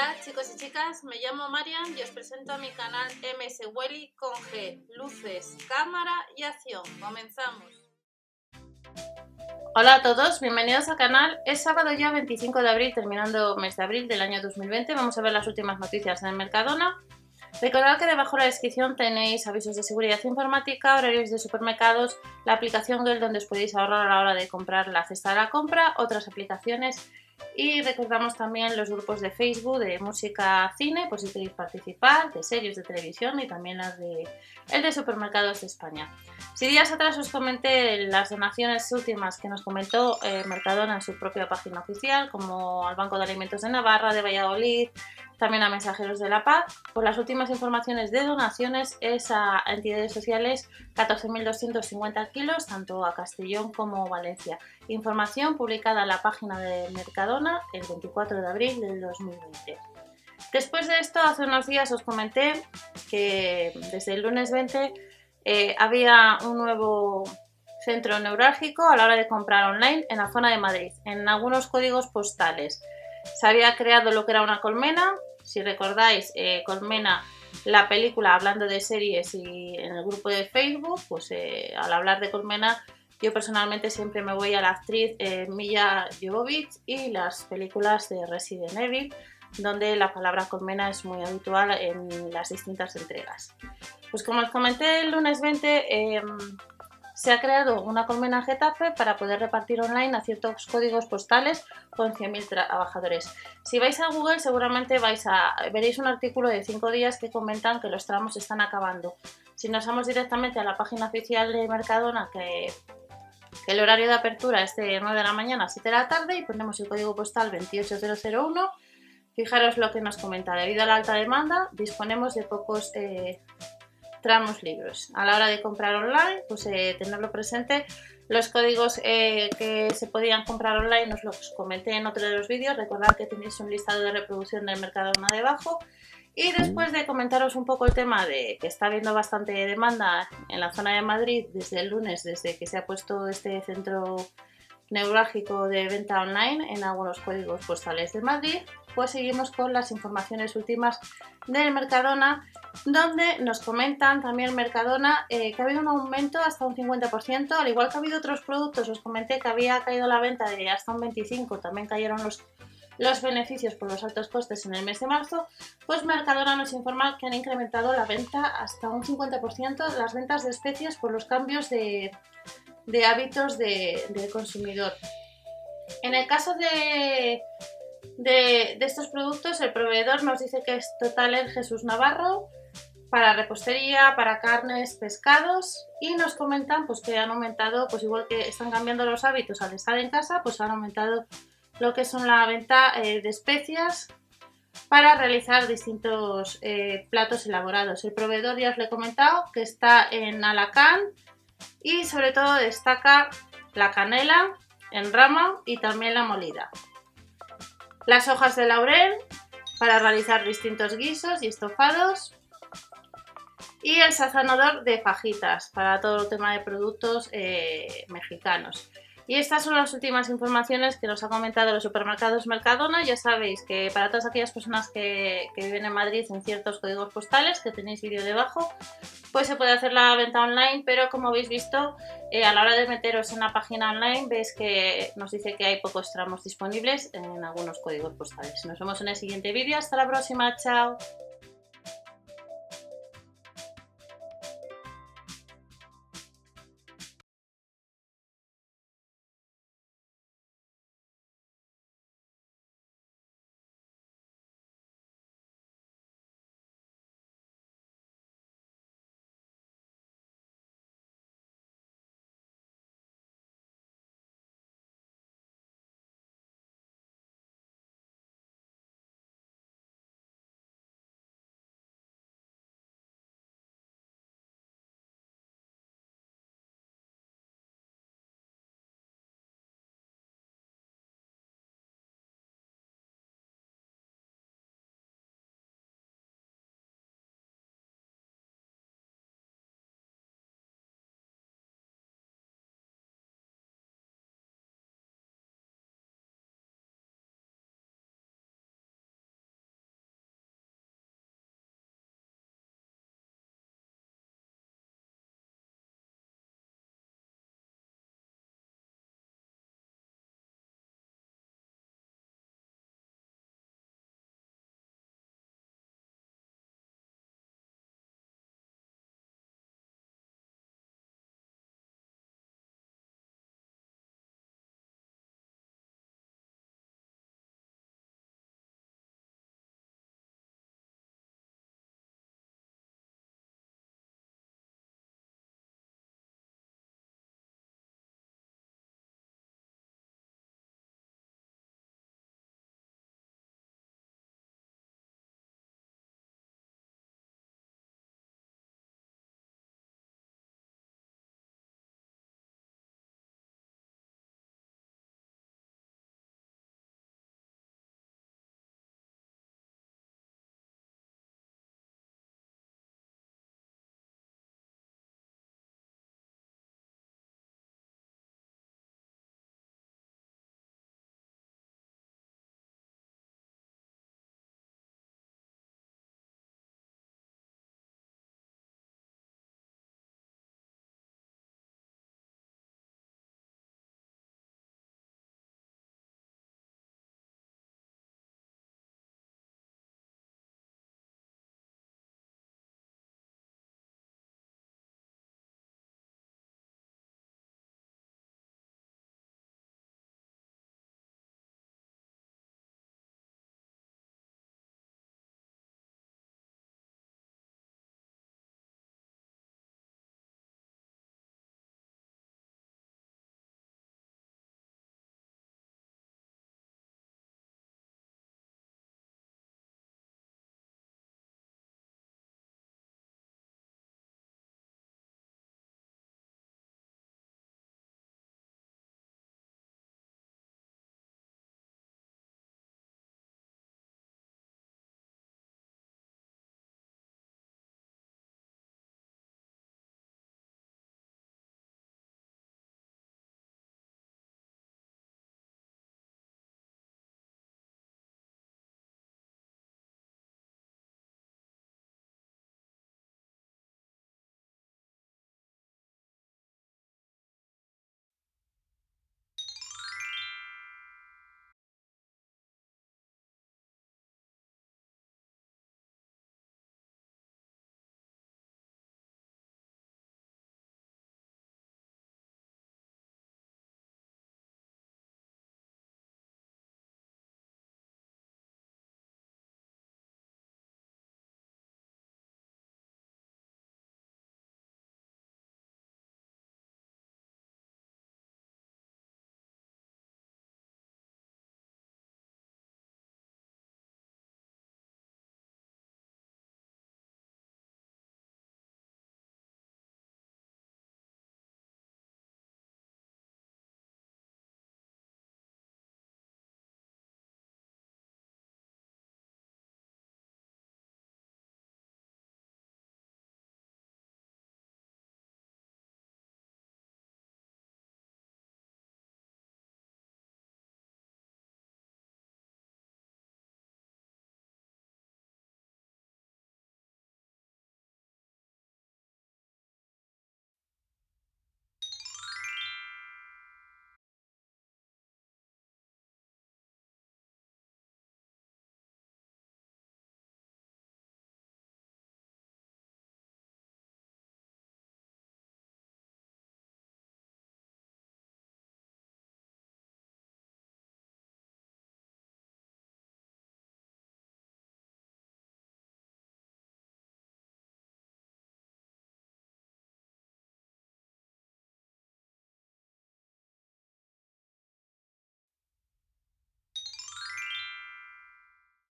Hola chicos y chicas, me llamo Marian y os presento a mi canal MS Welly con G, luces, cámara y acción. Comenzamos. Hola a todos, bienvenidos al canal. Es sábado ya 25 de abril, terminando mes de abril del año 2020. Vamos a ver las últimas noticias en Mercadona. Recordad que debajo de la descripción tenéis avisos de seguridad informática, horarios de supermercados, la aplicación Google donde os podéis ahorrar a la hora de comprar la cesta de la compra, otras aplicaciones y recordamos también los grupos de Facebook de música cine, por si queréis participar, de series de televisión y también las de el de supermercados de España. Si días atrás os comenté las donaciones últimas que nos comentó eh, Mercadona en su propia página oficial, como al Banco de Alimentos de Navarra, de Valladolid, también a Mensajeros de la Paz, por las últimas informaciones de donaciones es a entidades sociales 14.250 kilos, tanto a Castellón como Valencia. Información publicada en la página de Mercadona el 24 de abril del 2020. Después de esto, hace unos días os comenté que desde el lunes 20 eh, había un nuevo centro neurálgico a la hora de comprar online en la zona de Madrid, en algunos códigos postales. Se había creado lo que era una colmena, si recordáis, eh, Colmena, la película hablando de series y en el grupo de Facebook, pues eh, al hablar de Colmena, yo personalmente siempre me voy a la actriz eh, Milla Jovovich y las películas de Resident Evil, donde la palabra colmena es muy habitual en las distintas entregas. Pues como os comenté el lunes 20, em, se ha creado una colmena Getafe para poder repartir online a ciertos códigos postales con 100.000 trabajadores. Si vais a Google seguramente vais a veréis un artículo de 5 días que comentan que los tramos están acabando. Si nos vamos directamente a la página oficial de Mercadona que que el horario de apertura es de 9 de la mañana a 7 de la tarde y ponemos el código postal 28001. Fijaros lo que nos comenta, debido a la alta demanda disponemos de pocos eh, tramos libres. A la hora de comprar online, pues eh, tenerlo presente. Los códigos eh, que se podían comprar online os los comenté en otro de los vídeos. Recordad que tenéis un listado de reproducción del mercado más debajo. Y después de comentaros un poco el tema de que está habiendo bastante demanda en la zona de Madrid desde el lunes, desde que se ha puesto este centro neurálgico de venta online en algunos códigos postales de Madrid, pues seguimos con las informaciones últimas del Mercadona, donde nos comentan también Mercadona eh, que ha habido un aumento hasta un 50%, al igual que ha habido otros productos, os comenté que había caído la venta de hasta un 25%, también cayeron los los beneficios por los altos costes en el mes de marzo, pues Mercadona nos informa que han incrementado la venta hasta un 50% las ventas de especies por los cambios de, hábitos del consumidor. En el caso de, de, estos productos, el proveedor nos dice que es Total el Jesús Navarro para repostería, para carnes, pescados y nos comentan pues que han aumentado, pues igual que están cambiando los hábitos al estar en casa, pues han aumentado lo que son la venta eh, de especias para realizar distintos eh, platos elaborados. El proveedor ya os le he comentado que está en Alacán y sobre todo destaca la canela en rama y también la molida. Las hojas de laurel para realizar distintos guisos y estofados. Y el sazonador de fajitas para todo el tema de productos eh, mexicanos. Y estas son las últimas informaciones que nos ha comentado los supermercados Mercadona. Ya sabéis que para todas aquellas personas que, viven en Madrid en ciertos códigos postales, que tenéis vídeo debajo, pues se puede hacer la venta online, pero como habéis visto, eh, a la hora de meteros en la página online, veis que nos dice que hay pocos tramos disponibles en algunos códigos postales. Nos vemos en el siguiente vídeo. Hasta la próxima. Chao.